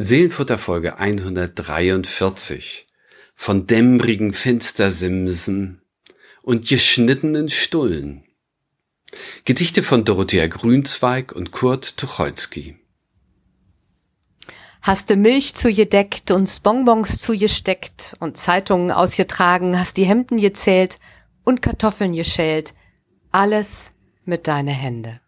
Seelenfutterfolge 143 von dämmrigen Fenstersimsen und geschnittenen Stullen. Gedichte von Dorothea Grünzweig und Kurt Tucholsky. Hast du Milch zu gedeckt und Bonbons zu gesteckt und Zeitungen ausgetragen, hast die Hemden gezählt und Kartoffeln geschält. Alles mit deine Hände.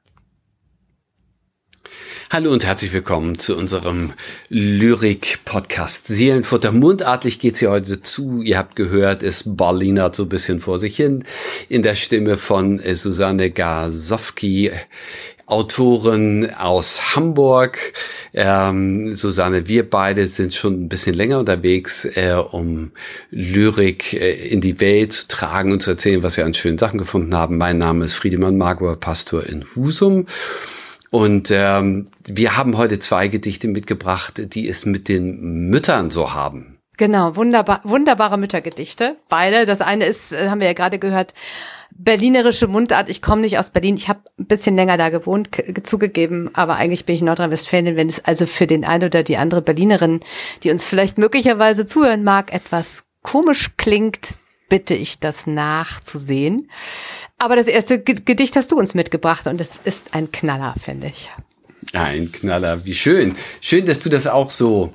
Hallo und herzlich willkommen zu unserem Lyrik-Podcast Seelenfutter. Mundartlich geht's hier heute zu. Ihr habt gehört, es Berlinert so ein bisschen vor sich hin in der Stimme von äh, Susanne Gasowski. Autorin aus Hamburg. Ähm, Susanne, wir beide sind schon ein bisschen länger unterwegs, äh, um Lyrik äh, in die Welt zu tragen und zu erzählen, was wir an schönen Sachen gefunden haben. Mein Name ist Friedemann Margot, Pastor in Husum. Und ähm, wir haben heute zwei Gedichte mitgebracht, die es mit den Müttern so haben. Genau, wunderbar, wunderbare Müttergedichte. Beide. Das eine ist, äh, haben wir ja gerade gehört, berlinerische Mundart. Ich komme nicht aus Berlin. Ich habe ein bisschen länger da gewohnt, zugegeben, aber eigentlich bin ich Nordrhein-Westfalen. Wenn es also für den einen oder die andere Berlinerin, die uns vielleicht möglicherweise zuhören mag, etwas komisch klingt, bitte ich das nachzusehen. Aber das erste Gedicht hast du uns mitgebracht und es ist ein Knaller, finde ich. Ein Knaller, wie schön. Schön, dass du das auch so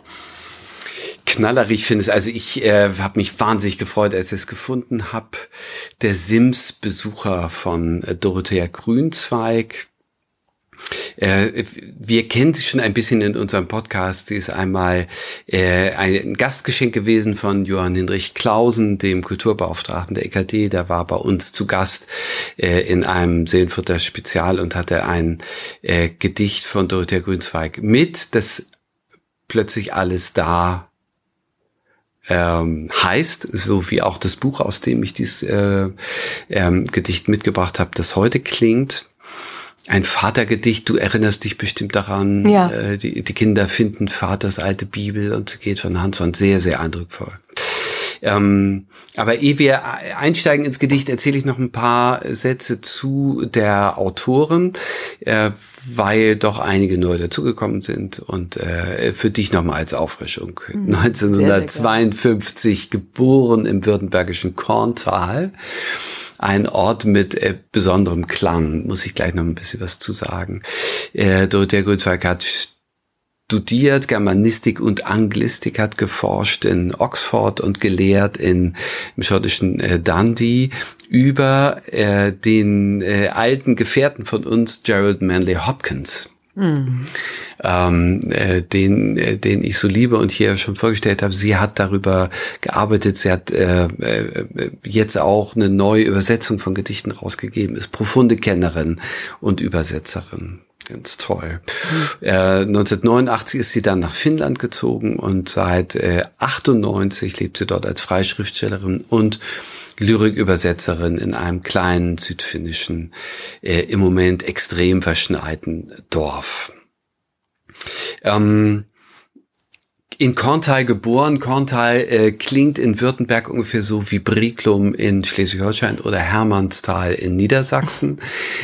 knallerig findest. Also ich äh, habe mich wahnsinnig gefreut, als ich es gefunden habe. Der Sims-Besucher von äh, Dorothea Grünzweig äh, wir kennen sie schon ein bisschen in unserem Podcast. Sie ist einmal äh, ein Gastgeschenk gewesen von Johann Hinrich Klausen, dem Kulturbeauftragten der EKD. Der war bei uns zu Gast äh, in einem Seelenfutter Spezial und hatte ein äh, Gedicht von Dorothea Grünzweig mit, das plötzlich alles da ähm, heißt, so wie auch das Buch, aus dem ich dieses äh, ähm, Gedicht mitgebracht habe, das heute klingt ein Vatergedicht, du erinnerst dich bestimmt daran, ja. äh, die, die Kinder finden Vaters alte Bibel und sie geht von Hand zu Hand sehr, sehr eindrucksvoll. Ähm, aber ehe wir einsteigen ins Gedicht, erzähle ich noch ein paar Sätze zu der Autorin, äh, weil doch einige neu dazugekommen sind und äh, für dich nochmal als Auffrischung. Mhm, 1952 geboren im württembergischen Korntal ein Ort mit äh, besonderem Klang, muss ich gleich noch ein bisschen was zu sagen. Äh, Dorothea Grünzweig hat studiert Germanistik und Anglistik, hat geforscht in Oxford und gelehrt in, im schottischen äh, Dundee über äh, den äh, alten Gefährten von uns, Gerald Manley Hopkins. Mhm. Ähm, äh, den, äh, den ich so liebe und hier schon vorgestellt habe. Sie hat darüber gearbeitet. Sie hat äh, äh, jetzt auch eine neue Übersetzung von Gedichten rausgegeben, ist profunde Kennerin und Übersetzerin. Ganz toll. Äh, 1989 ist sie dann nach Finnland gezogen und seit äh, 98 lebt sie dort als Freischriftstellerin und Lyrikübersetzerin in einem kleinen südfinnischen, äh, im Moment extrem verschneiten Dorf. Ähm, in Korntal geboren. Korntal äh, klingt in Württemberg ungefähr so wie Brieklum in Schleswig-Holstein oder Hermannsthal in Niedersachsen.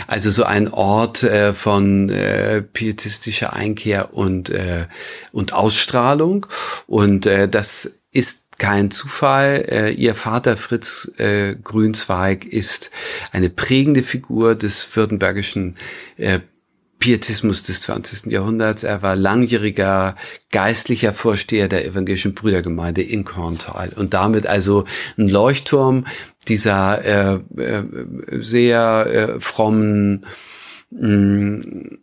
Also so ein Ort äh, von äh, pietistischer Einkehr und, äh, und Ausstrahlung. Und äh, das ist kein Zufall. Äh, ihr Vater Fritz äh, Grünzweig ist eine prägende Figur des württembergischen äh, Pietismus des 20. Jahrhunderts. Er war langjähriger geistlicher Vorsteher der evangelischen Brüdergemeinde in Korntal und damit also ein Leuchtturm dieser äh, äh, sehr äh, frommen mh,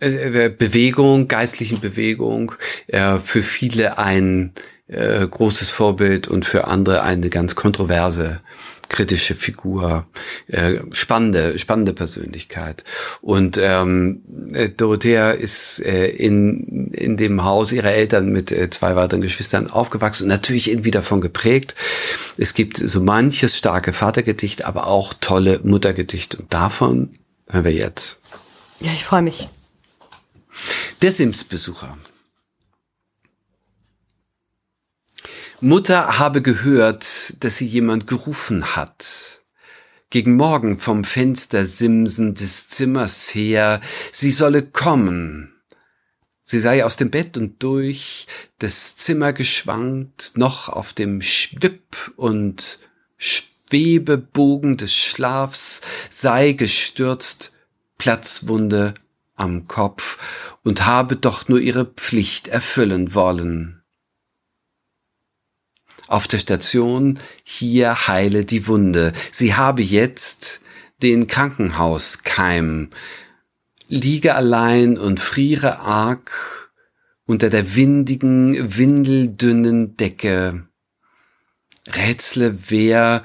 äh, Bewegung, geistlichen Bewegung, äh, für viele ein äh, großes Vorbild und für andere eine ganz kontroverse kritische Figur, äh, spannende, spannende Persönlichkeit. Und ähm, äh, Dorothea ist äh, in, in dem Haus ihrer Eltern mit äh, zwei weiteren Geschwistern aufgewachsen und natürlich irgendwie davon geprägt. Es gibt so manches starke Vatergedicht, aber auch tolle Muttergedichte. Und davon hören wir jetzt. Ja, ich freue mich. Der Sims-Besucher. Mutter habe gehört, dass sie jemand gerufen hat. Gegen Morgen vom Fenster simsen des Zimmers her, sie solle kommen. Sie sei aus dem Bett und durch das Zimmer geschwankt, noch auf dem Schwipp und Schwebebogen des Schlafs sei gestürzt, Platzwunde am Kopf und habe doch nur ihre Pflicht erfüllen wollen. Auf der Station hier heile die Wunde. Sie habe jetzt den Krankenhauskeim, liege allein und friere arg unter der windigen, windeldünnen Decke. Rätsle, wer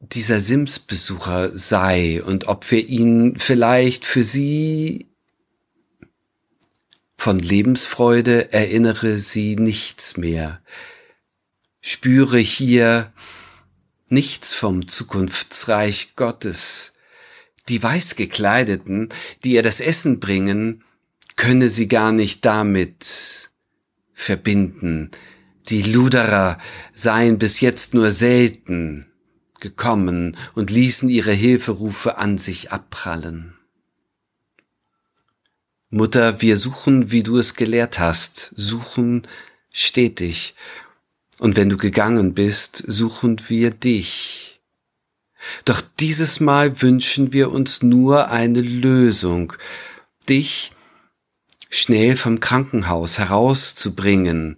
dieser Sims-Besucher sei und ob wir ihn vielleicht für sie von Lebensfreude erinnere sie nichts mehr. Spüre hier nichts vom Zukunftsreich Gottes, die Weißgekleideten, die ihr das Essen bringen, könne sie gar nicht damit verbinden. Die Luderer seien bis jetzt nur selten gekommen und ließen ihre Hilferufe an sich abprallen. Mutter, wir suchen, wie du es gelehrt hast, suchen stetig, und wenn du gegangen bist, suchen wir dich doch dieses Mal wünschen wir uns nur eine Lösung, dich schnell vom Krankenhaus herauszubringen,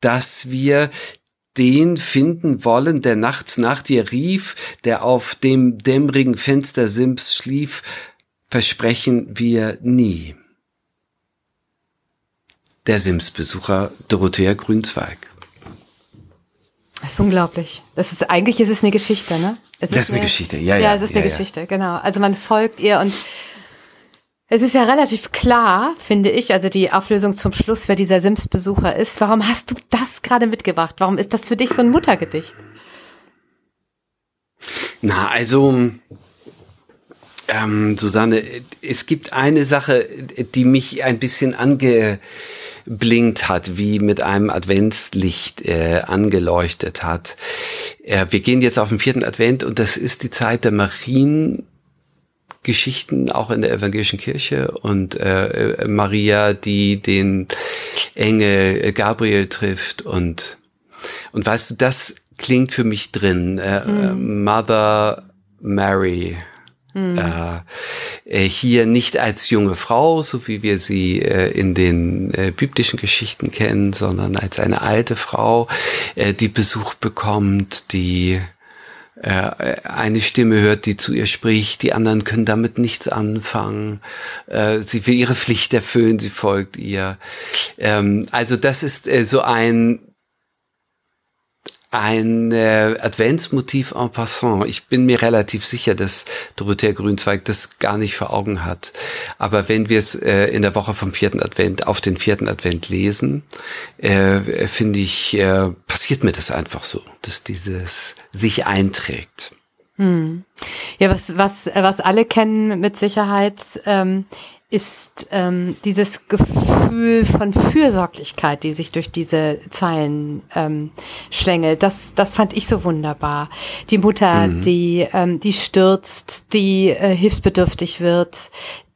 dass wir den finden wollen, der nachts nach dir rief, der auf dem dämmerigen Fenster Sims schlief, versprechen wir nie. Der Sims-Besucher Dorothea Grünzweig. Das ist unglaublich. Das ist eigentlich ist es eine Geschichte, ne? Es das ist eine, Geschichte, ja, ja. Ja, es ist ja, eine ja. Geschichte, genau. Also man folgt ihr und es ist ja relativ klar, finde ich, also die Auflösung zum Schluss, wer dieser Sims-Besucher ist. Warum hast du das gerade mitgebracht? Warum ist das für dich so ein Muttergedicht? Na, also ähm, Susanne, es gibt eine Sache, die mich ein bisschen ange blinkt hat, wie mit einem Adventslicht äh, angeleuchtet hat. Äh, wir gehen jetzt auf den vierten Advent und das ist die Zeit der Mariengeschichten, auch in der evangelischen Kirche und äh, Maria, die den Engel Gabriel trifft und und weißt du, das klingt für mich drin. Äh, mhm. Mother Mary Mhm. Äh, hier nicht als junge Frau, so wie wir sie äh, in den äh, biblischen Geschichten kennen, sondern als eine alte Frau, äh, die Besuch bekommt, die äh, eine Stimme hört, die zu ihr spricht, die anderen können damit nichts anfangen. Sie will ihre Pflicht erfüllen, sie folgt ihr. Ähm, also das ist so ein ein äh, Adventsmotiv en passant. Ich bin mir relativ sicher, dass Dorothea Grünzweig das gar nicht vor Augen hat. Aber wenn wir es äh, in der Woche vom vierten Advent auf den vierten Advent lesen, äh, finde ich, äh, passiert mir das einfach so, dass dieses sich einträgt. Hm. Ja, was, was, was alle kennen mit Sicherheit, ähm, ist ähm, dieses Gefühl von Fürsorglichkeit, die sich durch diese Zeilen ähm, schlängelt. Das, das fand ich so wunderbar. Die Mutter, mhm. die, ähm, die stürzt, die äh, hilfsbedürftig wird,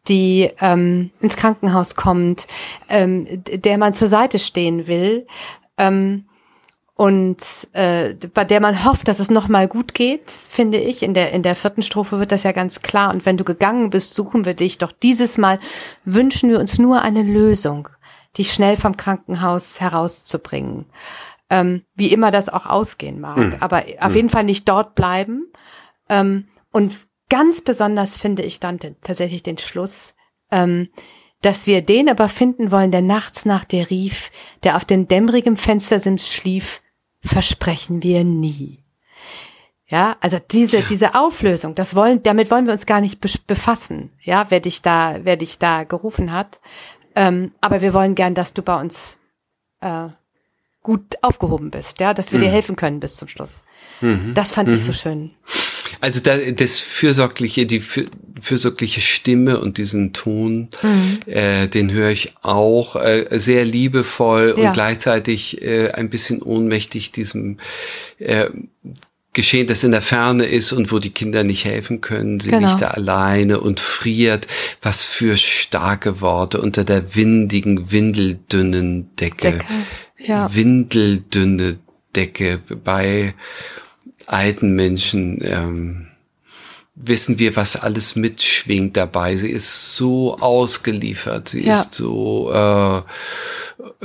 die ähm, ins Krankenhaus kommt, ähm, der man zur Seite stehen will. Ähm, und äh, bei der man hofft, dass es noch mal gut geht, finde ich. In der in der vierten Strophe wird das ja ganz klar. Und wenn du gegangen bist, suchen wir dich. Doch dieses Mal wünschen wir uns nur eine Lösung, dich schnell vom Krankenhaus herauszubringen. Ähm, wie immer das auch ausgehen mag, mhm. aber auf mhm. jeden Fall nicht dort bleiben. Ähm, und ganz besonders finde ich dann tatsächlich den Schluss. Ähm, dass wir den aber finden wollen, der nachts nach dir rief, der auf den dämmerigen Fenstersims schlief, versprechen wir nie. Ja, also diese, diese Auflösung, das wollen, damit wollen wir uns gar nicht befassen. Ja, wer dich da, wer dich da gerufen hat. Ähm, aber wir wollen gern, dass du bei uns äh, gut aufgehoben bist, ja, dass wir mhm. dir helfen können bis zum Schluss. Mhm. Das fand mhm. ich so mhm. schön. Also da, das fürsorgliche, die fürsorgliche Stimme und diesen Ton, mhm. äh, den höre ich auch äh, sehr liebevoll ja. und gleichzeitig äh, ein bisschen ohnmächtig diesem äh, Geschehen, das in der Ferne ist und wo die Kinder nicht helfen können. Sie Genau. liegt da alleine und friert. Was für starke Worte unter der windigen, windeldünnen Decke. Decke, ja. Windeldünne Decke. Bei alten Menschen ähm, wissen wir, was alles mitschwingt dabei. Sie ist so ausgeliefert. Sie Ja. ist so äh,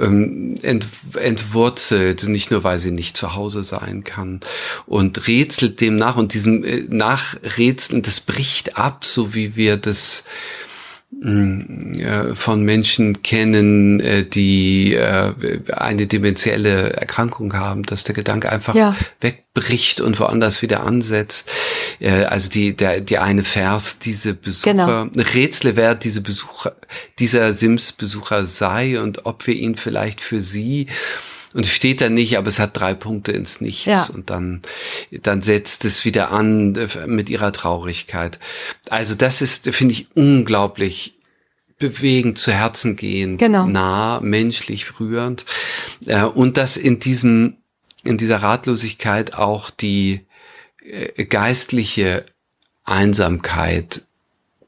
ähm, ent, entwurzelt, nicht nur weil sie nicht zu Hause sein kann und rätselt dem nach und diesem äh, Nachrätseln, das bricht ab, so wie wir das von Menschen kennen, äh, die äh, eine dementielle Erkrankung haben, dass der Gedanke einfach Ja. wegbricht und woanders wieder ansetzt. Äh, Also die, der, die eine Vers, diese Besucher, Rätsel, wer diese Besucher, dieser Sims-Besucher sei und ob wir ihn vielleicht für sie und es steht da nicht, aber es hat drei Punkte ins Nichts Ja. und dann, dann setzt es wieder an äh, mit ihrer Traurigkeit. Also das ist, finde ich, unglaublich bewegend, zu Herzen gehend, Genau. nah, menschlich, rührend. Äh, und dass in diesem, in dieser Ratlosigkeit auch die äh, geistliche Einsamkeit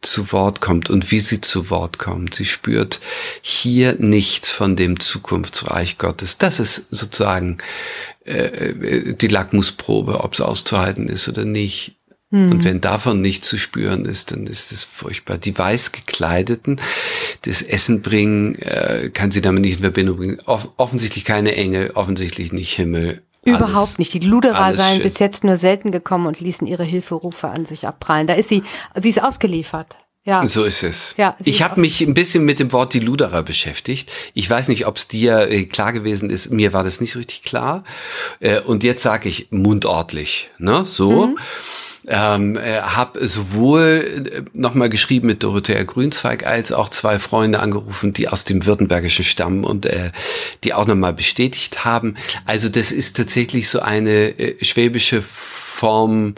zu Wort kommt und wie sie zu Wort kommt. Sie spürt hier nichts von dem Zukunftsreich Gottes. Das ist sozusagen äh, die Lackmusprobe, ob es auszuhalten ist oder nicht. Und wenn davon nicht zu spüren ist, dann ist es furchtbar. Die weiß gekleideten, das Essen bringen, äh, kann sie damit nicht in Verbindung bringen. Off offensichtlich keine Engel, offensichtlich nicht Himmel. Überhaupt Alles- nicht. Die Luderer seien shit. bis jetzt nur selten gekommen und ließen ihre Hilferufe an sich abprallen. Da ist sie, sie ist ausgeliefert. Ja. So ist es. Ja, ich habe mich ein bisschen mit dem Wort die Luderer beschäftigt. Ich weiß nicht, ob es dir äh, klar gewesen ist. Mir war das nicht so richtig klar. Äh, und jetzt sage ich mundortlich. Ne? So. Mhm. Ähm, äh, habe sowohl äh, nochmal geschrieben mit Dorothea Grünzweig als auch zwei Freunde angerufen, die aus dem Württembergischen stammen und äh, die auch nochmal bestätigt haben. Also das ist tatsächlich so eine äh, schwäbische Form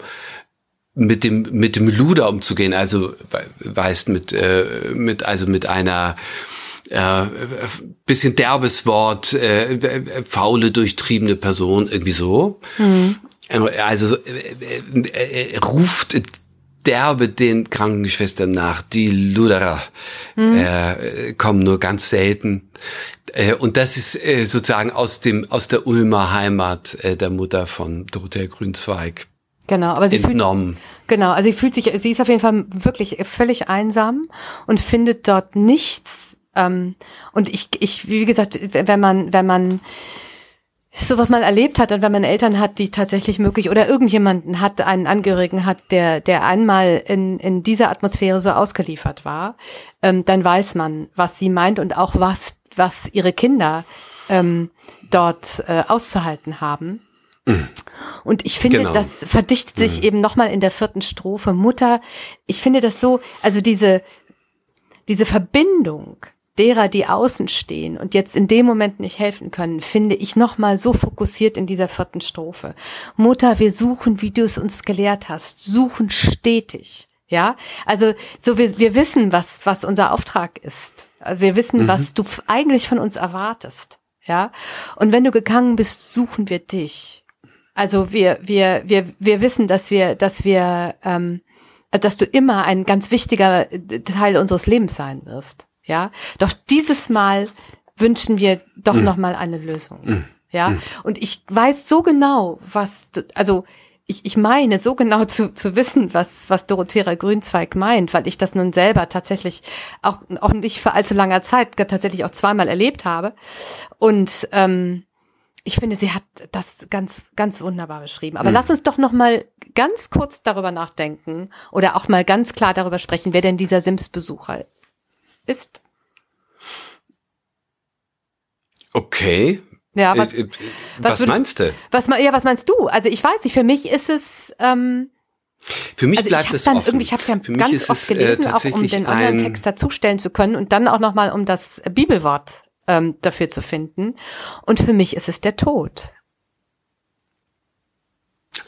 mit dem mit dem Luder umzugehen, also we- weißt mit äh, mit also mit einer äh, bisschen derbes Wort, äh, faule, durchtriebene Person, irgendwie so. Also äh, äh, äh, ruft derbe den Krankenschwestern nach, die Luderer äh, kommen nur ganz selten. Äh, und das ist äh, sozusagen aus dem aus der Ulmer Heimat äh, der Mutter von Dorothea Grünzweig Genau, aber sie fühlt, entnommen. genau, also sie fühlt sich, sie ist auf jeden Fall wirklich völlig einsam und findet dort nichts. Ähm, und ich, ich, wie gesagt, wenn man, wenn man sowas mal erlebt hat und wenn man Eltern hat, die tatsächlich möglich oder irgendjemanden hat, einen Angehörigen hat, der, der einmal in, in dieser Atmosphäre so ausgeliefert war, ähm, dann weiß man, was sie meint und auch was, was ihre Kinder ähm, dort äh, auszuhalten haben. Und ich finde, Genau. das verdichtet sich eben nochmal in der vierten Strophe. Mutter, ich finde das so, also diese, diese Verbindung derer, die außen stehen und jetzt in dem Moment nicht helfen können, finde ich nochmal so fokussiert in dieser vierten Strophe. Mutter, wir suchen, wie du es uns gelehrt hast, suchen stetig. Ja, also so wir, wir wissen, was, was unser Auftrag ist. Wir wissen, was du eigentlich von uns erwartest. Ja, und wenn du gegangen bist, suchen wir dich. Also wir, wir, wir, wir wissen, dass wir, dass wir, ähm, dass du immer ein ganz wichtiger Teil unseres Lebens sein wirst. Ja, doch dieses Mal wünschen wir doch noch mal eine Lösung. Ja, und ich weiß so genau, was, also ich, ich meine so genau zu, zu wissen, was, was Dorothea Grünzweig meint, weil ich das nun selber tatsächlich auch, auch nicht für allzu langer Zeit tatsächlich auch zweimal erlebt habe. Und ähm, ich finde, sie hat das ganz, ganz wunderbar beschrieben. Aber lass uns doch noch mal ganz kurz darüber nachdenken oder auch mal ganz klar darüber sprechen, wer denn dieser Sims-Besucher ist. Okay. Ja, was, Äh, äh, was was, meinst du? was, ja, was meinst du? Also ich weiß nicht, für mich ist es, ähm, Für mich also bleibt es dann offen. irgendwie, ich habe es ja Für ganz oft es, äh, gelesen, auch um den ein- Online-Text dazustellen zu können und dann auch noch mal um das Bibelwort ähm, dafür zu finden. Und für mich ist es der Tod.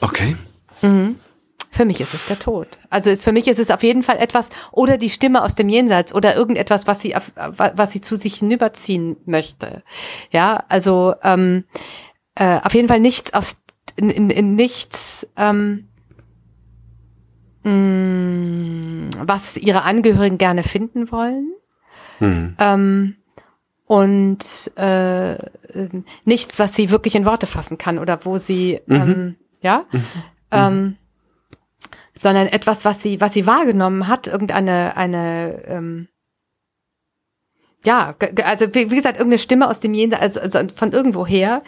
Okay. Für mich ist es der Tod. Also ist, für mich ist es auf jeden Fall etwas oder die Stimme aus dem Jenseits oder irgendetwas, was sie, was sie zu sich hinüberziehen möchte. Ja, also ähm, äh, auf jeden Fall nichts aus in, in, in nichts, ähm, mh, mm, was ihre Angehörigen gerne finden wollen. Mhm. Ähm, und äh, nichts, was sie wirklich in Worte fassen kann oder wo sie, mhm. ähm, ja, mhm. ähm, sondern etwas, was sie, was sie wahrgenommen hat, irgendeine, eine, ähm, ja, also wie, wie gesagt, irgendeine Stimme aus dem Jenseits, also, also von irgendwoher,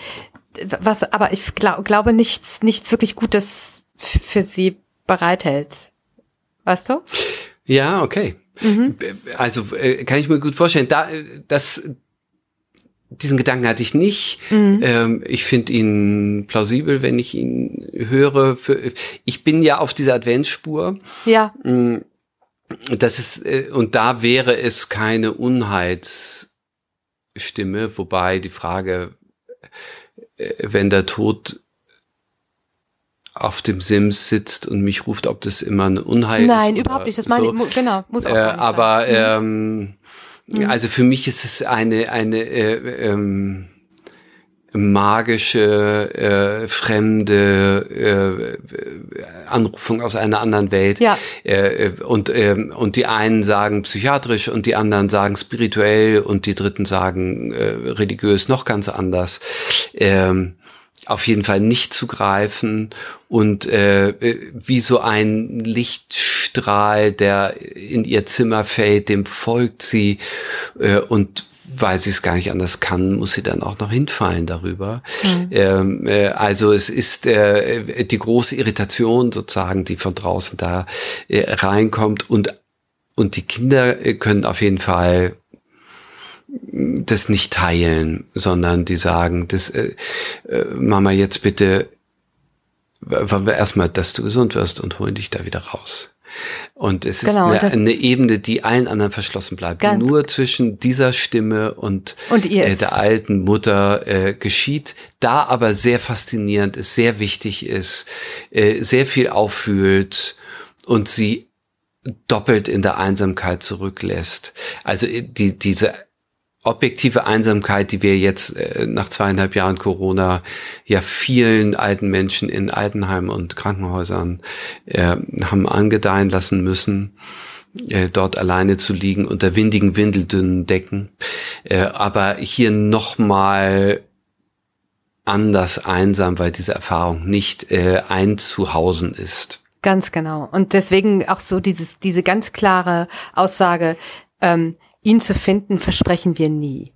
was aber ich glaub, glaube nichts, nichts wirklich Gutes für sie bereithält. Weißt du? Ja, okay. Mhm. Also äh, kann ich mir gut vorstellen, da das diesen Gedanken hatte ich nicht. Mhm. Ähm, ich finde ihn plausibel, wenn ich ihn höre. Für, ich bin ja auf dieser Adventsspur. Ja. Mm, das ist, äh, und da wäre es keine Unheitsstimme, wobei die Frage, äh, wenn der Tod auf dem Sims sitzt und mich ruft, ob das immer eine Unheil Nein, ist. Nein, überhaupt nicht. Das meine so. ich, genau, muss auch äh, Aber mhm. ähm, also für mich ist es eine eine äh, ähm, magische, äh, fremde äh, Anrufung aus einer anderen Welt. Ja. Äh, äh, und, äh, und die einen sagen psychiatrisch und die anderen sagen spirituell und die dritten sagen äh, religiös noch ganz anders. Ähm, auf jeden Fall nicht zu greifen und äh, wie so ein Lichtstrahl, der in ihr Zimmer fällt, dem folgt sie äh, und weil sie es gar nicht anders kann, muss sie dann auch noch hinfallen darüber. Mhm. Ähm, äh, also es ist äh, die große Irritation sozusagen, die von draußen da äh, reinkommt und und die Kinder können auf jeden Fall das nicht teilen, sondern die sagen, das, äh, äh, Mama, jetzt bitte, wollen wir erstmal, dass du gesund wirst und holen dich da wieder raus. Und es genau, ist eine, eine, Ebene, die allen anderen verschlossen bleibt, die nur zwischen dieser Stimme und, und äh, der alten Mutter äh, geschieht, da aber sehr faszinierend ist, sehr wichtig ist, äh, sehr viel auffühlt und sie doppelt in der Einsamkeit zurücklässt. Also äh, die, diese objektive Einsamkeit, die wir jetzt äh, nach zweieinhalb Jahren Corona ja vielen alten Menschen in Altenheimen und Krankenhäusern äh, haben angedeihen lassen müssen, äh, dort alleine zu liegen unter windigen, windeldünnen Decken. Äh, aber hier nochmal anders einsam, weil diese Erfahrung nicht äh, einzuhausen ist. Ganz genau. Und deswegen auch so dieses, diese ganz klare Aussage, ähm, ihn zu finden, versprechen wir nie.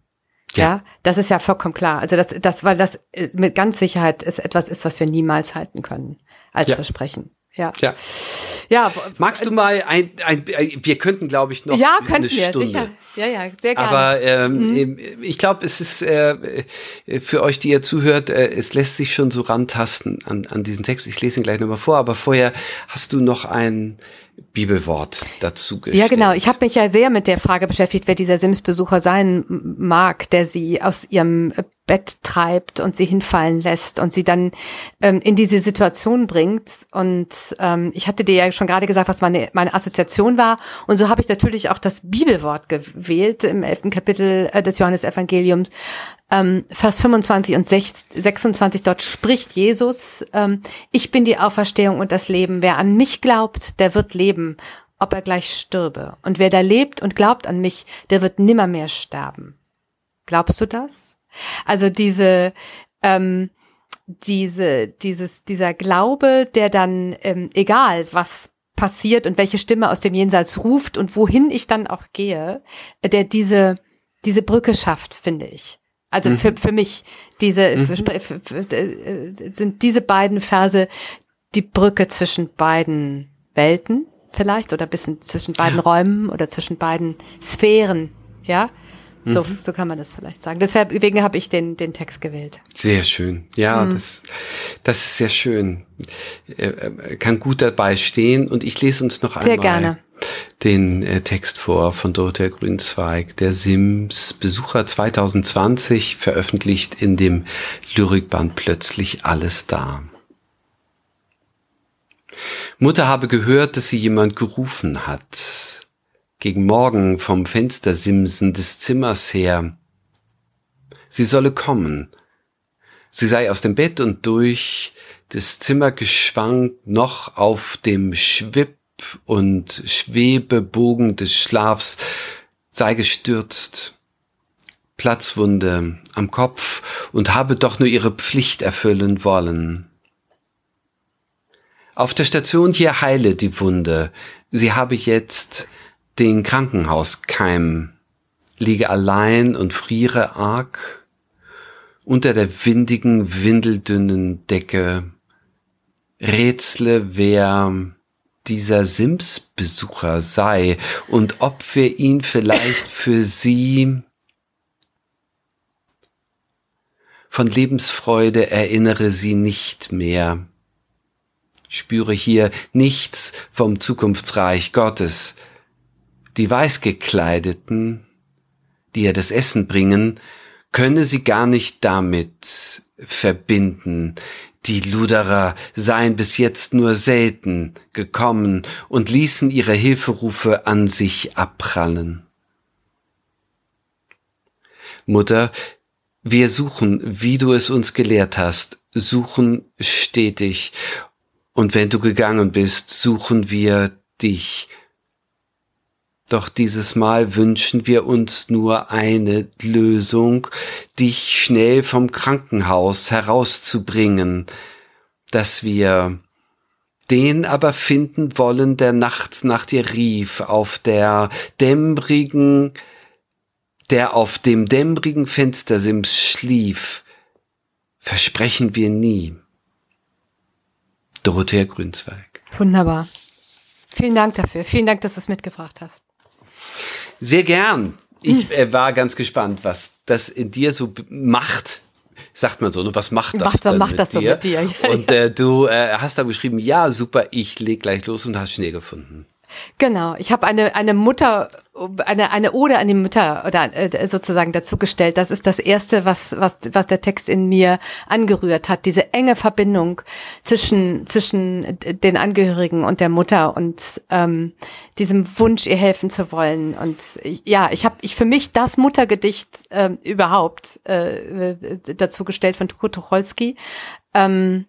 Ja. ja. das ist ja vollkommen klar. Also das, das, weil das äh, mit ganz Sicherheit ist etwas ist, was wir niemals halten können als ja. Versprechen. Ja. ja. Ja. Magst du mal ein, ein, ein wir könnten, glaube ich, noch ja, eine wir, Stunde. Sicher. Ja, ja, sehr gerne. Aber ähm, mhm. ich glaube, es ist äh, für euch, die ihr zuhört, äh, es lässt sich schon so rantasten an, an diesen Text. Ich lese ihn gleich nochmal vor, aber vorher hast du noch ein Bibelwort dazu gestellt. Ja, genau. Ich habe mich ja sehr mit der Frage beschäftigt, wer dieser Sims-Besucher sein mag, der sie aus ihrem Bett treibt und sie hinfallen lässt und sie dann ähm, in diese Situation bringt. Und ähm, ich hatte dir ja schon gerade gesagt, was meine, meine Assoziation war. Und so habe ich natürlich auch das Bibelwort gewählt im elften Kapitel äh, des Johannesevangeliums. Ähm, Vers 25 und 26, dort spricht Jesus, ähm, ich bin die Auferstehung und das Leben. Wer an mich glaubt, der wird leben, ob er gleich stürbe. Und wer da lebt und glaubt an mich, der wird nimmermehr sterben. Glaubst du das? Also diese, ähm, diese, dieses, dieser Glaube, der dann, ähm, egal was passiert und welche Stimme aus dem Jenseits ruft und wohin ich dann auch gehe, der diese, diese Brücke schafft, finde ich. Also mhm. für, für mich diese mhm. für, für, äh, sind diese beiden Verse die Brücke zwischen beiden Welten vielleicht oder bisschen zwischen beiden. Räumen oder zwischen beiden Sphären, ja? So, mhm. so kann man das vielleicht sagen. Deswegen habe ich den, den Text gewählt. Sehr schön. Ja, mhm. das, das ist sehr schön. Er, kann gut dabei stehen und ich lese uns noch einmal gerne. den äh, Text vor von Dorothea Grünzweig, der Sims Besucher 2020, veröffentlicht in dem Lyrikband Plötzlich alles da. Mutter habe gehört, dass sie jemand gerufen hat gegen Morgen vom Fenstersimsen des Zimmers her. Sie solle kommen. Sie sei aus dem Bett und durch des Zimmergeschwank noch auf dem Schwipp und Schwebebogen des Schlafs sei gestürzt, Platzwunde am Kopf und habe doch nur ihre Pflicht erfüllen wollen. Auf der Station hier heile die Wunde, sie habe jetzt den Krankenhauskeim, liege allein und friere arg unter der windigen, windeldünnen Decke, rätsle, wer dieser Sims-Besucher sei und ob wir ihn vielleicht für sie von Lebensfreude erinnere sie nicht mehr. Spüre hier nichts vom Zukunftsreich Gottes. Die Weißgekleideten, die ihr das Essen bringen, könne sie gar nicht damit verbinden, die Luderer seien bis jetzt nur selten gekommen und ließen ihre Hilferufe an sich abprallen. Mutter, wir suchen, wie du es uns gelehrt hast, suchen stetig, und wenn du gegangen bist, suchen wir dich, doch dieses Mal wünschen wir uns nur eine Lösung, dich schnell vom Krankenhaus herauszubringen, dass wir den aber finden wollen, der nachts nach dir rief, auf der dämmrigen, der auf dem dämmrigen Fenstersims schlief, versprechen wir nie. Dorothea Grünzweig. Wunderbar. Vielen Dank dafür. Vielen Dank, dass du es mitgebracht hast. Sehr gern. Ich äh, war ganz gespannt, was das in dir so macht. Sagt man so, ne? was macht das, macht, macht das so mit dir? Ja, und äh, du äh, hast da geschrieben, ja, super, ich leg gleich los und hast Schnee gefunden. Genau, ich habe eine, eine Mutter, eine, eine Ode an die Mutter oder äh, sozusagen dazu gestellt. Das ist das Erste, was, was, was der Text in mir angerührt hat. Diese enge Verbindung zwischen, zwischen den Angehörigen und der Mutter und ähm, diesem Wunsch, ihr helfen zu wollen. Und ich, ja, ich habe ich für mich das Muttergedicht äh, überhaupt äh, dazu gestellt von Tucholsky. Ähm,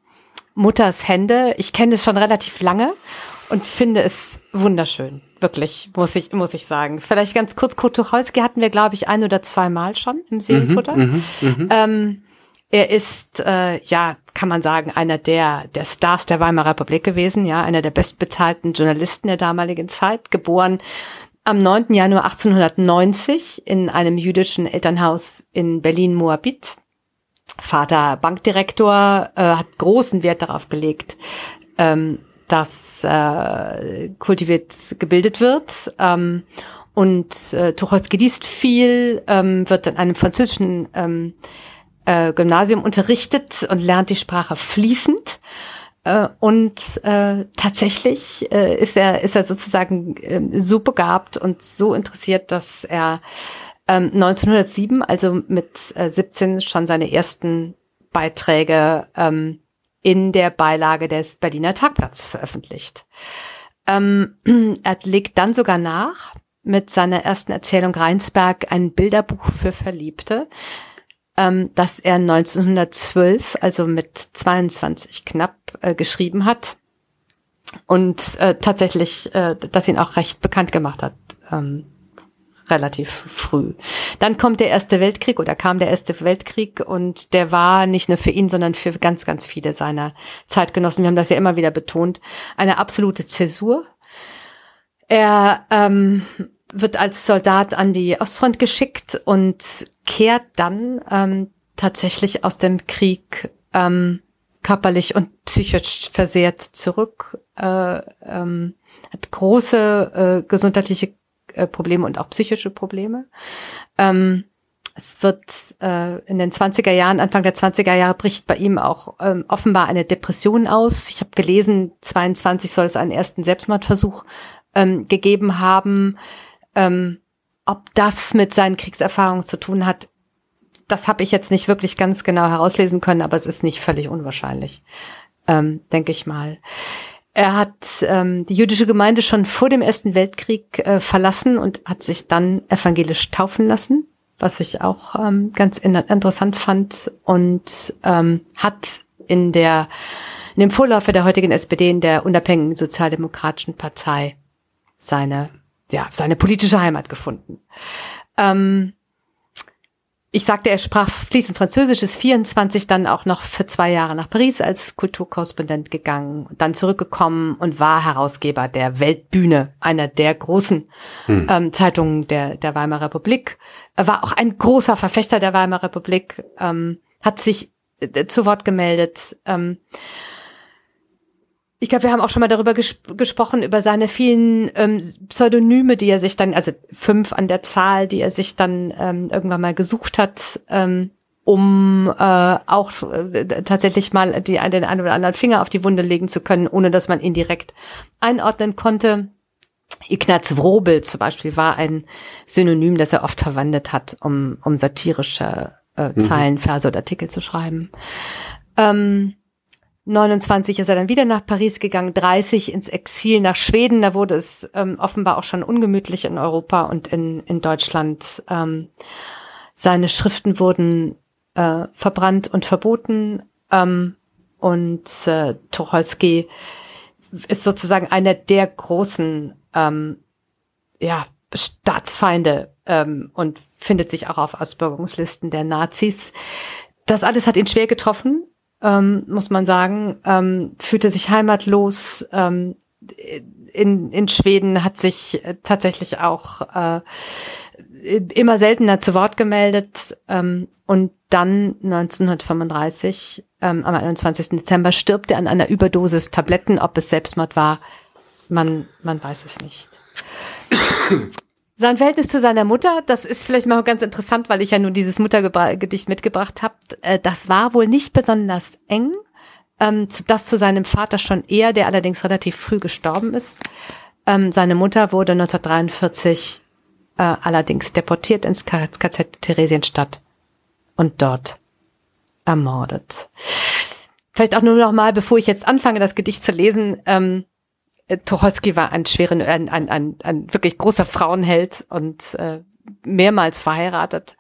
Mutters Hände. Ich kenne es schon relativ lange und finde es wunderschön. Wirklich, muss ich, muss ich sagen. Vielleicht ganz kurz, Kurt Tucholsky hatten wir, glaube ich, ein oder zwei Mal schon im Seelenfutter. Mhm, mh, mh. Ähm, er ist, äh, ja, kann man sagen, einer der, der Stars der Weimarer Republik gewesen, ja, einer der bestbezahlten Journalisten der damaligen Zeit, geboren am 9. Januar 1890 in einem jüdischen Elternhaus in Berlin-Moabit. Vater Bankdirektor äh, hat großen Wert darauf gelegt, ähm, das äh, kultiviert gebildet wird. Ähm, und äh, Tucholsky liest viel, ähm, wird in einem französischen ähm, äh, Gymnasium unterrichtet und lernt die Sprache fließend. Äh, und äh, tatsächlich äh, ist er ist er sozusagen äh, so begabt und so interessiert, dass er ähm, 1907, also mit äh, 17, schon seine ersten Beiträge ähm, in der Beilage des Berliner Tagblatts veröffentlicht. Ähm, er legt dann sogar nach mit seiner ersten Erzählung Rheinsberg ein Bilderbuch für Verliebte, ähm, das er 1912, also mit 22 knapp, äh, geschrieben hat und äh, tatsächlich, äh, das ihn auch recht bekannt gemacht hat. Ähm, relativ früh. Dann kommt der Erste Weltkrieg oder kam der Erste Weltkrieg und der war nicht nur für ihn, sondern für ganz, ganz viele seiner Zeitgenossen. Wir haben das ja immer wieder betont. Eine absolute Zäsur. Er ähm, wird als Soldat an die Ostfront geschickt und kehrt dann ähm, tatsächlich aus dem Krieg ähm, körperlich und psychisch versehrt zurück, äh, ähm, hat große äh, gesundheitliche Probleme und auch psychische Probleme. Ähm, es wird äh, in den 20er Jahren, Anfang der 20er Jahre bricht bei ihm auch ähm, offenbar eine Depression aus. Ich habe gelesen, 22 soll es einen ersten Selbstmordversuch ähm, gegeben haben. Ähm, ob das mit seinen Kriegserfahrungen zu tun hat, das habe ich jetzt nicht wirklich ganz genau herauslesen können, aber es ist nicht völlig unwahrscheinlich, ähm, denke ich mal. Er hat ähm, die jüdische Gemeinde schon vor dem Ersten Weltkrieg äh, verlassen und hat sich dann evangelisch taufen lassen, was ich auch ähm, ganz in interessant fand und ähm, hat in der in dem Vorläufer der heutigen SPD in der unabhängigen sozialdemokratischen Partei seine, ja, seine politische Heimat gefunden. Ähm, ich sagte, er sprach fließend Französisch, ist 24 dann auch noch für zwei Jahre nach Paris als Kulturkorrespondent gegangen, dann zurückgekommen und war Herausgeber der Weltbühne, einer der großen hm. ähm, Zeitungen der, der Weimarer Republik. Er war auch ein großer Verfechter der Weimarer Republik, ähm, hat sich äh, zu Wort gemeldet. Ähm, ich glaube, wir haben auch schon mal darüber ges gesprochen, über seine vielen ähm, Pseudonyme, die er sich dann, also fünf an der Zahl, die er sich dann ähm, irgendwann mal gesucht hat, ähm, um äh, auch äh, tatsächlich mal die, den einen oder anderen Finger auf die Wunde legen zu können, ohne dass man ihn direkt einordnen konnte. Ignaz Wrobel zum Beispiel war ein Synonym, das er oft verwendet hat, um, um satirische äh, mhm. Zeilen, Verse oder Artikel zu schreiben. Ähm, 29 ist er dann wieder nach Paris gegangen, 30 ins Exil nach Schweden. Da wurde es ähm, offenbar auch schon ungemütlich in Europa und in, in Deutschland. Ähm, seine Schriften wurden äh, verbrannt und verboten. Ähm, und äh, Tucholsky ist sozusagen einer der großen ähm, ja, Staatsfeinde ähm, und findet sich auch auf Ausbürgerungslisten der Nazis. Das alles hat ihn schwer getroffen ähm, muss man sagen, ähm, fühlte sich heimatlos. Ähm, in, in Schweden hat sich äh, tatsächlich auch äh, immer seltener zu Wort gemeldet. Ähm, und dann 1935, ähm, am 21. Dezember, stirbt er an einer Überdosis Tabletten. Ob es Selbstmord war, man, man weiß es nicht. Sein Verhältnis zu seiner Mutter, das ist vielleicht mal ganz interessant, weil ich ja nur dieses Muttergedicht mitgebracht habe. Äh, das war wohl nicht besonders eng. Ähm, das zu seinem Vater schon eher, der allerdings relativ früh gestorben ist. Ähm, seine Mutter wurde 1943 äh, allerdings deportiert ins KZ Theresienstadt und dort ermordet. Vielleicht auch nur noch mal, bevor ich jetzt anfange, das Gedicht zu lesen. Ähm, äh, Tucholsky war ein schweren, ein, ein, ein, ein wirklich großer Frauenheld und äh, mehrmals verheiratet.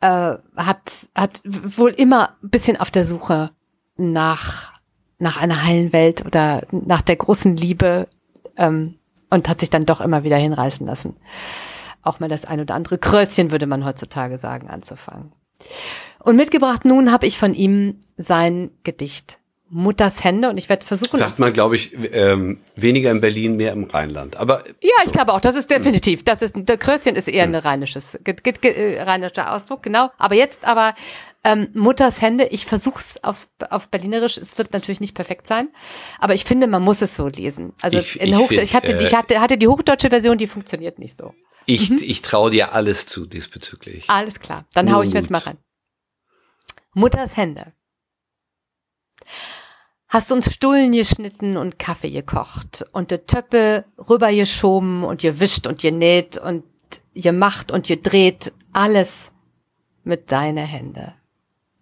Äh, hat, hat wohl immer ein bisschen auf der Suche nach, nach einer heilen Welt oder nach der großen Liebe ähm, und hat sich dann doch immer wieder hinreißen lassen. Auch mal das ein oder andere Kröschen, würde man heutzutage sagen, anzufangen. Und mitgebracht nun habe ich von ihm sein Gedicht Mutters Hände und ich werde versuchen. Sagt man, glaube ich, ähm, weniger in Berlin, mehr im Rheinland. Aber ja, ich glaube auch, das ist definitiv. Das ist der Kröschen ist eher ein rheinisches, ge, ge, ge, rheinischer Ausdruck, genau. Aber jetzt aber ähm, Mutters Hände. Ich versuche es auf, auf Berlinerisch. Es wird natürlich nicht perfekt sein, aber ich finde, man muss es so lesen. Also ich, in ich, Hoch, find, ich hatte, äh, ich hatte, hatte die hochdeutsche Version, die funktioniert nicht so. Ich, mhm. ich traue dir alles zu diesbezüglich. Alles klar, dann Nur hau ich jetzt mal rein. Mutters Hände. Hast uns Stullen geschnitten und Kaffee gekocht und de Töppe rüber geschoben und gewischt und genäht und gemacht und gedreht, alles mit deine Hände.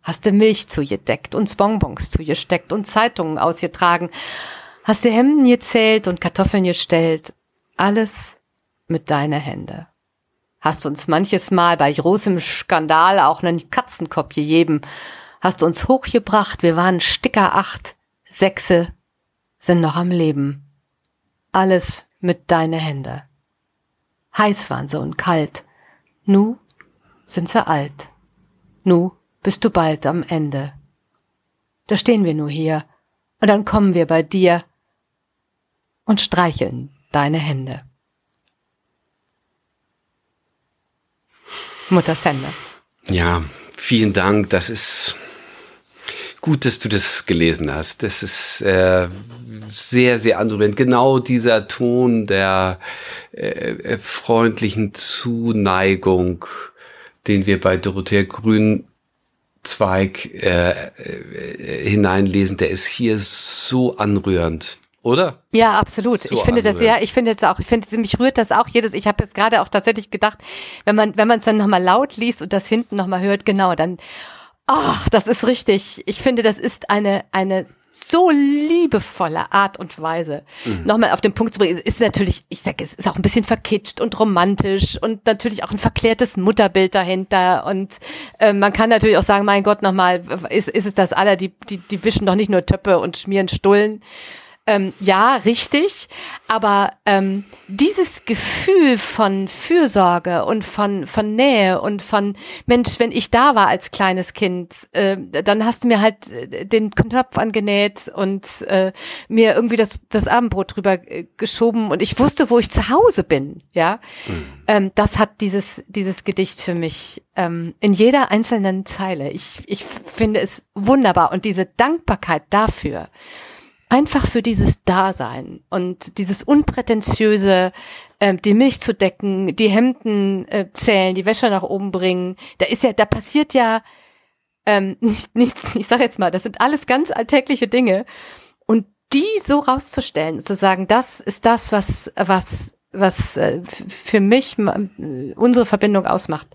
Hast du Milch zugedeckt und Bonbons zugesteckt und Zeitungen ausgetragen, hast du Hemden gezählt und Kartoffeln gestellt, alles mit deine Hände. Hast uns manches Mal bei großem Skandal auch nen Katzenkopf gegeben, hast uns hochgebracht, wir waren Sticker acht, Sechse sind noch am Leben. Alles mit deine Hände. Heiß waren sie und kalt. Nu sind sie alt. Nu bist du bald am Ende. Da stehen wir nur hier, und dann kommen wir bei dir und streicheln deine Hände. Mutters Hände. Ja, vielen Dank. Das ist Gut, dass du das gelesen hast. Das ist äh, sehr, sehr anrührend. Genau dieser Ton der äh, äh, freundlichen Zuneigung, den wir bei Dorothea Grünzweig äh, äh, hineinlesen, der ist hier so anrührend. Oder? Ja, absolut. So ich finde anrührend. das ja, ich finde jetzt auch, ich finde, mich rührt das auch jedes, ich habe jetzt gerade auch tatsächlich gedacht, wenn man, wenn man es dann nochmal laut liest und das hinten nochmal hört, genau, dann, Ach, das ist richtig. Ich finde, das ist eine, eine so liebevolle Art und Weise. Mhm. Nochmal auf den Punkt zu bringen, ist natürlich, ich sage, es ist auch ein bisschen verkitscht und romantisch und natürlich auch ein verklärtes Mutterbild dahinter. Und äh, man kann natürlich auch sagen, mein Gott, nochmal, ist, ist es das aller, die, die, die wischen doch nicht nur Töpfe und schmieren Stullen. Ähm, ja, richtig. Aber ähm, dieses Gefühl von Fürsorge und von, von Nähe und von Mensch, wenn ich da war als kleines Kind, äh, dann hast du mir halt äh, den Knopf angenäht und äh, mir irgendwie das, das Abendbrot drüber äh, geschoben und ich wusste, wo ich zu Hause bin. Ja, mhm. ähm, das hat dieses, dieses Gedicht für mich ähm, in jeder einzelnen Zeile. Ich, ich finde es wunderbar und diese Dankbarkeit dafür einfach für dieses Dasein und dieses unprätentiöse, äh, die Milch zu decken, die Hemden äh, zählen, die Wäsche nach oben bringen. Da ist ja, da passiert ja ähm, nicht, nichts. Ich sag jetzt mal, das sind alles ganz alltägliche Dinge und die so rauszustellen, zu sagen, das ist das, was was was äh, für mich unsere Verbindung ausmacht.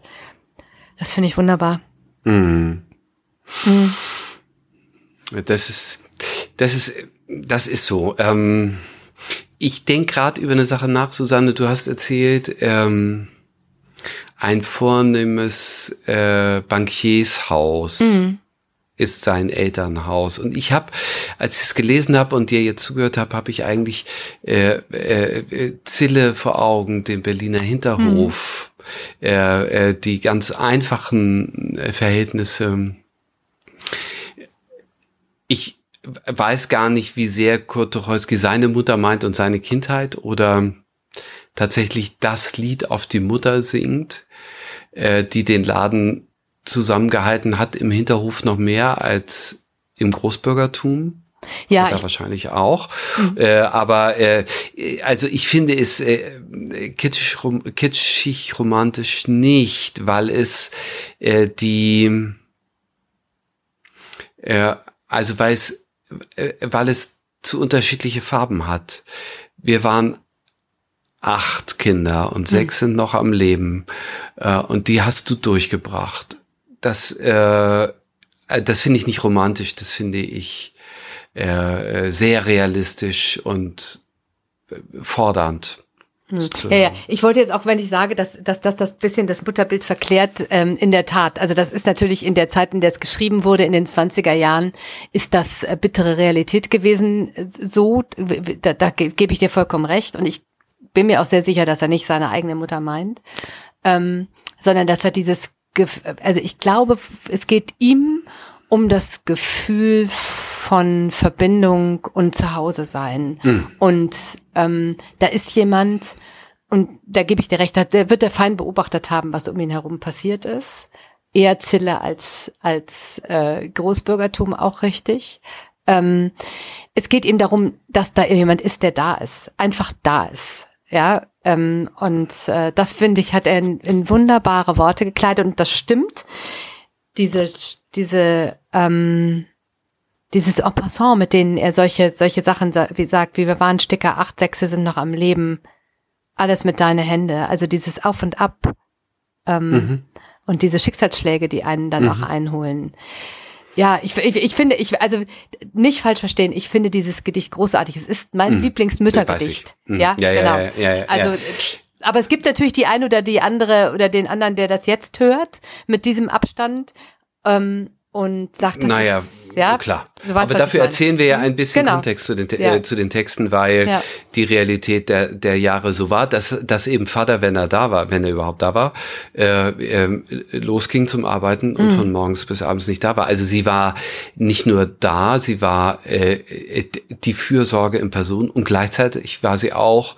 Das finde ich wunderbar. Mhm. Mhm. Das ist das ist das ist so. Ähm, ich denke gerade über eine Sache nach, Susanne. Du hast erzählt, ähm, ein vornehmes äh, Bankiershaus mhm. ist sein Elternhaus. Und ich habe, als ich es gelesen habe und dir jetzt zugehört habe, habe ich eigentlich äh, äh, Zille vor Augen, den Berliner Hinterhof, mhm. äh, äh, die ganz einfachen äh, Verhältnisse. Ich weiß gar nicht, wie sehr Kurt Tucholsky seine Mutter meint und seine Kindheit oder tatsächlich das Lied auf die Mutter singt, äh, die den Laden zusammengehalten hat im Hinterhof noch mehr als im Großbürgertum. Ja, Oder wahrscheinlich auch. Mhm. Äh, aber äh, also ich finde es äh, kitschig, rom, kitschig romantisch nicht, weil es äh, die äh, also weil es weil es zu unterschiedliche Farben hat. Wir waren acht Kinder und hm. sechs mhm. sind noch am Leben äh, und die hast du durchgebracht. Das, äh, äh, das finde ich nicht romantisch, das finde ich äh, sehr realistisch und fordernd. Hm. Ja, ja, ich wollte jetzt auch, wenn ich sage, dass, dass, dass das bisschen das Mutterbild verklärt, ähm, in der Tat. Also das ist natürlich in der Zeit, in der es geschrieben wurde, in den 20er Jahren, ist das äh, bittere Realität gewesen. So, da, da gebe ich dir vollkommen recht. Und ich bin mir auch sehr sicher, dass er nicht seine eigene Mutter meint, ähm, sondern dass er dieses, also ich glaube, es geht ihm um das Gefühl von Verbindung und Zuhause sein. Mhm. Und ähm, da ist jemand, und da gebe ich dir recht, der wird der fein beobachtet haben, was um ihn herum passiert ist. Eher Zille als, als äh, Großbürgertum auch richtig. Ähm, es geht ihm darum, dass da jemand ist, der da ist, einfach da ist. Ja, ähm, und äh, das finde ich, hat er in, in wunderbare Worte gekleidet und das stimmt. Diese, diese ähm, dieses En passant, mit denen er solche, solche Sachen wie sagt, wie wir waren Sticker, acht Sechse sind noch am Leben, alles mit deine Hände, also dieses Auf und Ab ähm, mhm. und diese Schicksalsschläge, die einen dann mhm. auch einholen. Ja, ich, ich, ich finde, ich, also nicht falsch verstehen, ich finde dieses Gedicht großartig. Es ist mein mhm. Lieblingsmüttergedicht. Mhm. Ja, ja, genau. Ja, ja, ja, also aber es gibt natürlich die eine oder die andere oder den anderen, der das jetzt hört, mit diesem Abstand. Ähm, und sagt, das naja, ist, ja, klar. Weißt, Aber dafür erzählen wir ja ein bisschen genau. Kontext zu den, ja. äh, zu den Texten, weil ja. die Realität der, der Jahre so war, dass, dass eben Vater, wenn er da war, wenn er überhaupt da war, äh, äh, losging zum Arbeiten und mhm. von morgens bis abends nicht da war. Also sie war nicht nur da, sie war äh, die Fürsorge in Person und gleichzeitig war sie auch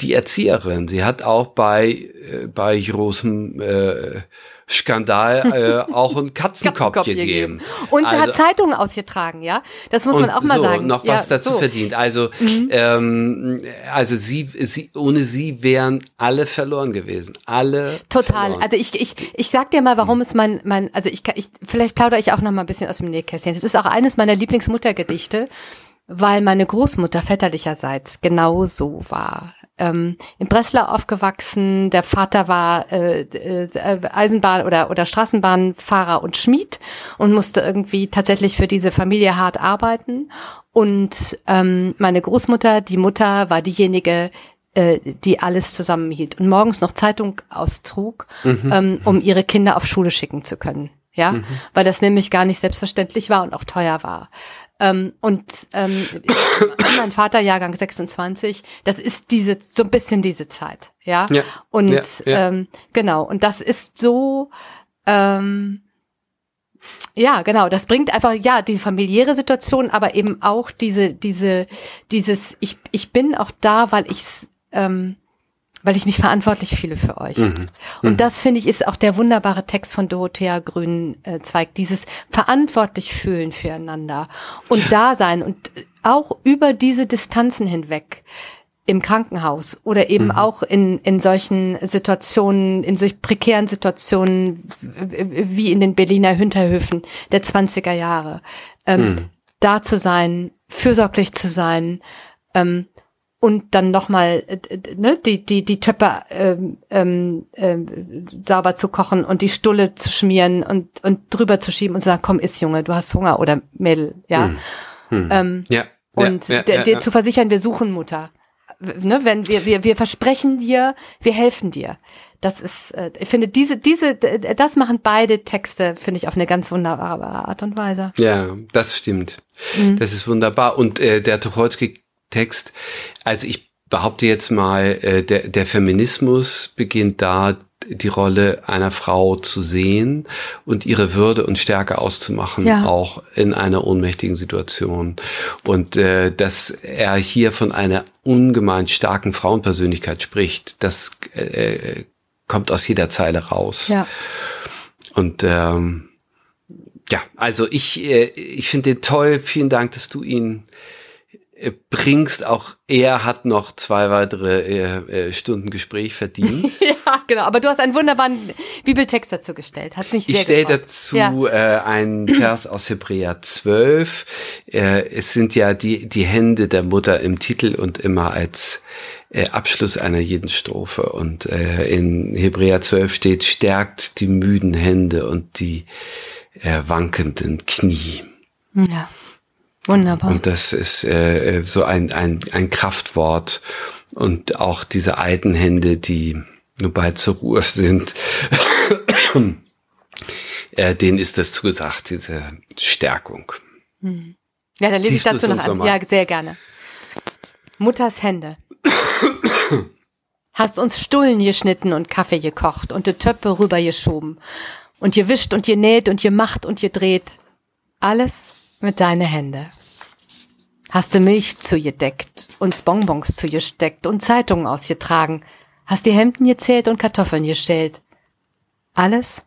die Erzieherin. Sie hat auch bei, äh, bei großem äh, Skandal äh, auch ein Katzenkopf, gegeben. Und sie also, hat Zeitungen ausgetragen, ja? Das muss man auch mal so, sagen. noch ja, was dazu so. verdient. Also, mhm. ähm, also sie, sie, ohne sie wären alle verloren gewesen. Alle. Total. Verloren. Also ich, ich, ich sag dir mal, warum es mein, mein, also ich, ich vielleicht plaudere ich auch noch mal ein bisschen aus dem Nähkästchen. Das ist auch eines meiner Lieblingsmuttergedichte, weil meine Großmutter väterlicherseits genau so war ähm, in Breslau aufgewachsen. Der Vater war äh, äh, Eisenbahn- oder, oder Straßenbahnfahrer und Schmied und musste irgendwie tatsächlich für diese Familie hart arbeiten. Und ähm, meine Großmutter, die Mutter, war diejenige, äh, die alles zusammenhielt und morgens noch Zeitung austrug, mhm. ähm, um ihre Kinder auf Schule schicken zu können. Ja, mhm. weil das nämlich gar nicht selbstverständlich war und auch teuer war. Ähm, und ähm, mein Vater Jahrgang 26, das ist diese so ein bisschen diese Zeit, ja. ja und ja, ja. Ähm, genau, und das ist so ähm, ja, genau. Das bringt einfach, ja, die familiäre Situation, aber eben auch diese, diese, dieses, ich, ich bin auch da, weil ich, ähm, weil ich mich verantwortlich fühle für euch. Mhm. Und mhm. das finde ich ist auch der wunderbare Text von Dorothea Grünzweig, dieses verantwortlich fühlen füreinander und da sein und auch über diese Distanzen hinweg im Krankenhaus oder eben mhm. auch in, in solchen Situationen, in solch prekären Situationen wie in den Berliner Hinterhöfen der 20er Jahre, ähm, mhm. da zu sein, fürsorglich zu sein, ähm, und dann nochmal äh, ne, die, die, die Töpfe ähm, ähm, ähm, sauber zu kochen und die Stulle zu schmieren und, und drüber zu schieben und zu sagen, komm, iss Junge, du hast Hunger oder Mädel, ja. Hm. Hm. Ähm, ja. Und ja, ja, ja, zu versichern, wir suchen Mutter. Ne, wenn wir, wir, wir versprechen dir, wir helfen dir. Das ist, äh, ich finde, diese, diese, das machen beide Texte, finde ich, auf eine ganz wunderbare Art und Weise. Ja, das stimmt. Mhm. Das ist wunderbar. Und äh, der Tucholsky Text. Also ich behaupte jetzt mal, äh, der, der Feminismus beginnt da, die Rolle einer Frau zu sehen und ihre Würde und Stärke auszumachen, ja. auch in einer ohnmächtigen Situation. Und äh, dass er hier von einer ungemein starken Frauenpersönlichkeit spricht, das äh, kommt aus jeder Zeile raus. Ja. Und ähm, ja, also ich, äh, ich finde den toll. Vielen Dank, dass du ihn äh, bringst. Auch er hat noch zwei weitere äh, äh, Stunden Gespräch verdient. ja, genau. Aber du hast einen wunderbaren Bibeltext dazu gestellt. Hat's nicht ich stelle dazu ja. äh, einen Vers aus Hebräer 12. Äh, es sind ja die, die Hände der Mutter im Titel und immer als äh, Abschluss einer jeden Strophe. Und äh, in Hebräer 12 steht, stärkt die müden Hände und die äh, wankenden Knie. Ja. Wunderbar. Und das ist äh, so ein, ein, ein Kraftwort. Und auch diese alten Hände, die nur bald zur Ruhe sind, äh, denen ist das zugesagt, diese Stärkung. Hm. Ja, dann lese Liest ich dazu noch an. Ja, sehr gerne. Mutters Hände. Hast uns Stullen geschnitten und Kaffee gekocht und die Töpfe rübergeschoben. Und ihr wischt und ihr näht und ihr macht und ihr dreht. Alles mit deine Hände. Hast du Milch zugedeckt, uns Bonbons zugesteckt und Zeitungen ausgetragen, hast die Hemden gezählt und Kartoffeln gestellt. Alles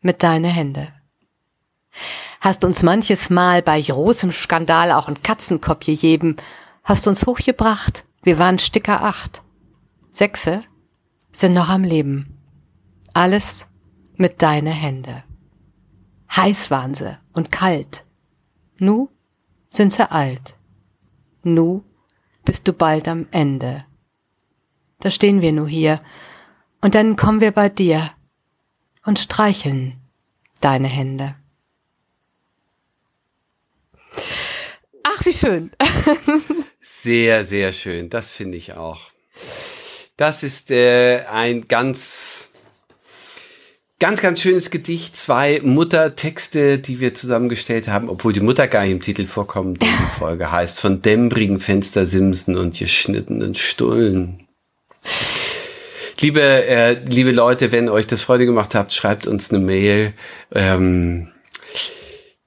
mit deine Hände. Hast uns manches Mal bei großem Skandal auch ein Katzenkopf gegeben, hast uns hochgebracht, wir waren Sticker acht. Sechse sind noch am Leben. Alles mit deine Hände. Heiß waren sie und kalt. Nu sind sie alt. Nu bist du bald am Ende. Da stehen wir nu hier, und dann kommen wir bei dir und streicheln deine Hände. Ach, wie schön. sehr, sehr schön. Das finde ich auch. Das ist äh, ein ganz Ganz, ganz schönes Gedicht. Zwei Muttertexte, die wir zusammengestellt haben, obwohl die Mutter gar nicht im Titel vorkommt. Die Folge heißt von dämmerigen Fenstersimsen und geschnittenen Stullen. Liebe, äh, liebe Leute, wenn euch das Freude gemacht habt, schreibt uns eine Mail. Ähm,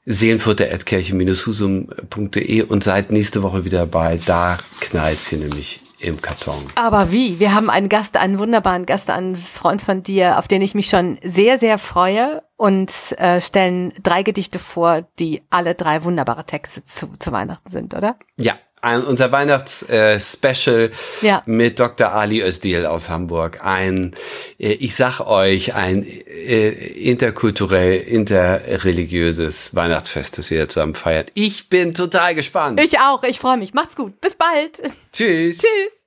seelenfutter.kirche-husum.de und seid nächste Woche wieder dabei. Da knallt's hier nämlich im Karton. Aber wie? Wir haben einen Gast, einen wunderbaren Gast, einen Freund von dir, auf den ich mich schon sehr, sehr freue und äh, stellen drei Gedichte vor, die alle drei wunderbare Texte zu, zu Weihnachten sind, oder? Ja, unser Weihnachtsspecial äh, ja. mit Dr. Ali Özdil aus Hamburg. Ein, äh, ich sag euch, ein äh, interkulturell, interreligiöses Weihnachtsfest, das wir zusammen feiert. Ich bin total gespannt. Ich auch, ich freue mich. Macht's gut. Bis bald. Tschüss. Tschüss.